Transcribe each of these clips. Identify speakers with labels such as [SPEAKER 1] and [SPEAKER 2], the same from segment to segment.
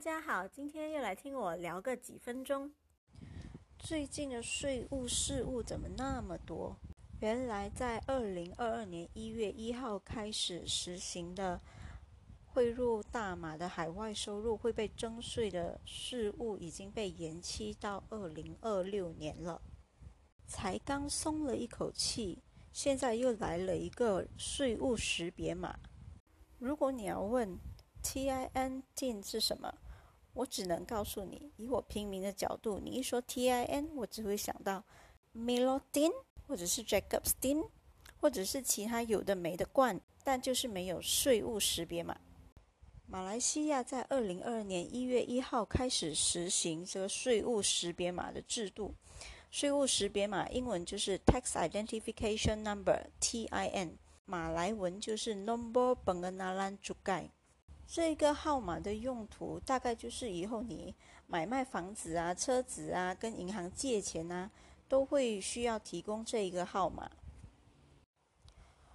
[SPEAKER 1] 大家好，今天又来听我聊个几分钟。最近的税务事务怎么那么多？原来在二零二二年一月一号开始实行的汇入大马的海外收入会被征税的事务，已经被延期到二零二六年了。才刚松了一口气，现在又来了一个税务识别码。如果你要问 TIN 进是什么，我只能告诉你，以我平民的角度，你一说 TIN，我只会想到 Melodin 或者是 Jacobstin，或者是其他有的没的冠，但就是没有税务识别码。马来西亚在二零二二年一月一号开始实行这个税务识别码的制度。税务识别码英文就是 Tax Identification Number（TIN），马来文就是 Nombor Pengenalan Cukai。这个号码的用途大概就是以后你买卖房子啊、车子啊、跟银行借钱啊，都会需要提供这一个号码。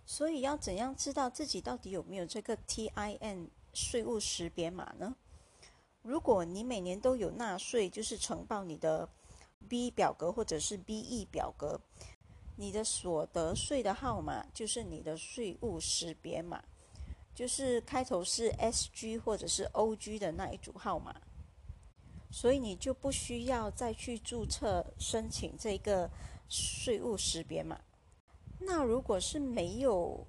[SPEAKER 1] 所以要怎样知道自己到底有没有这个 TIN 税务识别码呢？如果你每年都有纳税，就是呈报你的。B 表格或者是 BE 表格，你的所得税的号码就是你的税务识别码，就是开头是 SG 或者是 OG 的那一组号码，所以你就不需要再去注册申请这个税务识别码。那如果是没有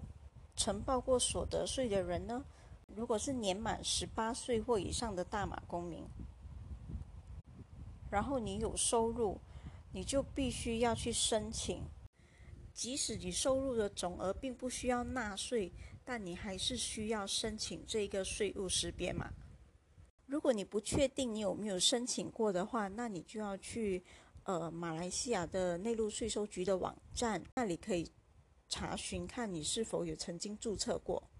[SPEAKER 1] 呈报过所得税的人呢？如果是年满十八岁或以上的大马公民。然后你有收入，你就必须要去申请。即使你收入的总额并不需要纳税，但你还是需要申请这个税务识别码。如果你不确定你有没有申请过的话，那你就要去呃马来西亚的内陆税收局的网站，那里可以查询看你是否有曾经注册过。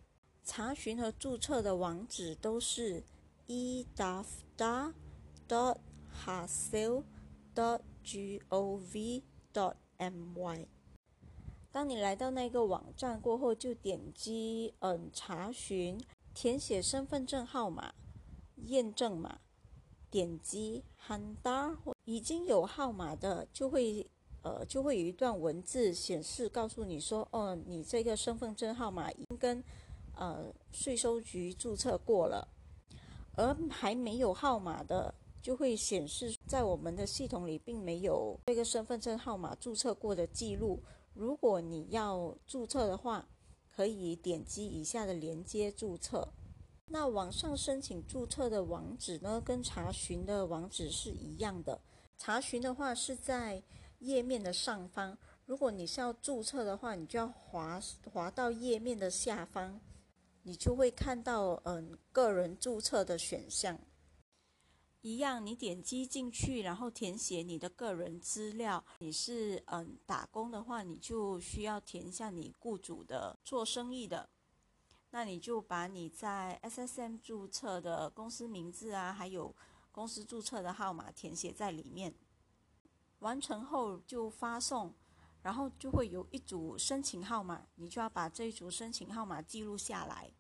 [SPEAKER 1] 查询和注册的网址都是 e-daftar dot hasil.gov.my。当你来到那个网站过后，就点击嗯查询，填写身份证号码、验证码，点击 Handa，。已经有号码的就会呃就会有一段文字显示，告诉你说，哦，你这个身份证号码已经跟呃税收局注册过了，而还没有号码的。就会显示在我们的系统里，并没有这个身份证号码注册过的记录。如果你要注册的话，可以点击以下的连接注册。那网上申请注册的网址呢，跟查询的网址是一样的。查询的话是在页面的上方，如果你是要注册的话，你就要滑滑到页面的下方，你就会看到嗯个人注册的选项。一样，你点击进去，然后填写你的个人资料。你是嗯打工的话，你就需要填一下你雇主的做生意的，那你就把你在 SSM 注册的公司名字啊，还有公司注册的号码填写在里面。完成后就发送，然后就会有一组申请号码，你就要把这一组申请号码记录下来。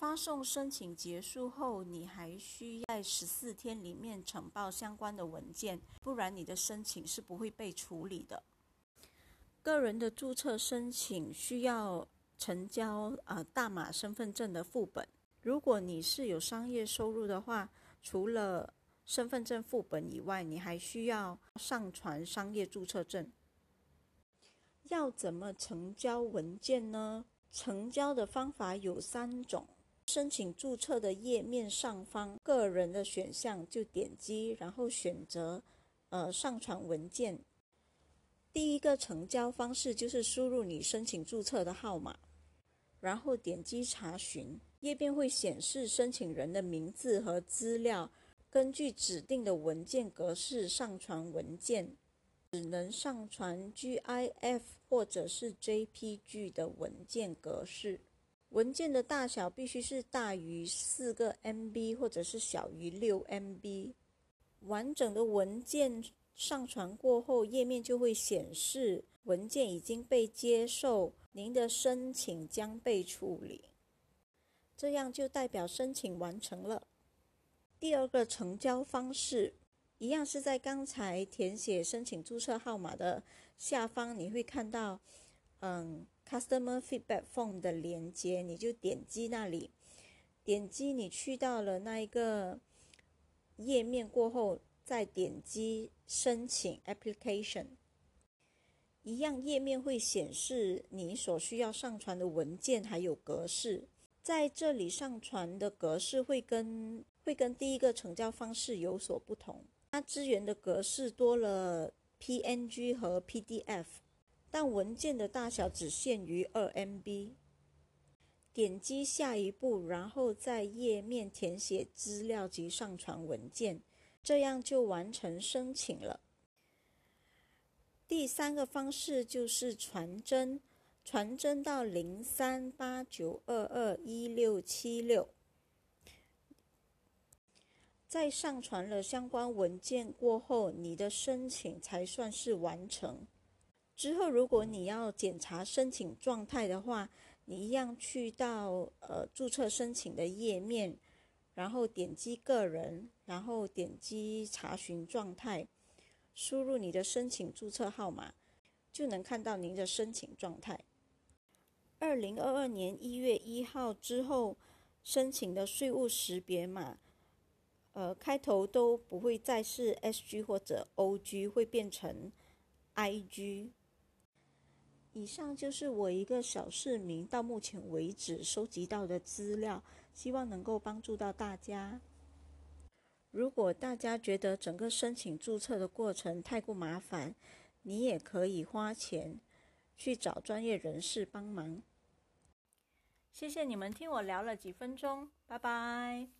[SPEAKER 1] 发送申请结束后，你还需在十四天里面呈报相关的文件，不然你的申请是不会被处理的。个人的注册申请需要呈交呃大码身份证的副本。如果你是有商业收入的话，除了身份证副本以外，你还需要上传商业注册证。要怎么呈交文件呢？呈交的方法有三种。申请注册的页面上方个人的选项就点击，然后选择呃上传文件。第一个成交方式就是输入你申请注册的号码，然后点击查询，页面会显示申请人的名字和资料，根据指定的文件格式上传文件，只能上传 GIF 或者是 JPG 的文件格式。文件的大小必须是大于四个 MB 或者是小于六 MB。完整的文件上传过后，页面就会显示文件已经被接受，您的申请将被处理。这样就代表申请完成了。第二个成交方式，一样是在刚才填写申请注册号码的下方，你会看到，嗯，Customer Feedback Form 的连接，你就点击那里，点击你去到了那一个页面过后，再点击申请 Application，一样页面会显示你所需要上传的文件还有格式。在这里上传的格式会跟会跟第一个成交方式有所不同，它支援的格式多了 PNG 和 PDF，但文件的大小只限于二 MB。点击下一步，然后在页面填写资料及上传文件，这样就完成申请了。第三个方式就是传真。传真到零三八九二二一六七六，在上传了相关文件过后，你的申请才算是完成。之后，如果你要检查申请状态的话，你一样去到呃注册申请的页面，然后点击个人，然后点击查询状态，输入你的申请注册号码，就能看到您的申请状态。二零二二年一月一号之后申请的税务识别码，呃，开头都不会再是 SG 或者 OG，会变成 IG。以上就是我一个小市民到目前为止收集到的资料，希望能够帮助到大家。如果大家觉得整个申请注册的过程太过麻烦，你也可以花钱去找专业人士帮忙。谢谢你们听我聊了几分钟，拜拜。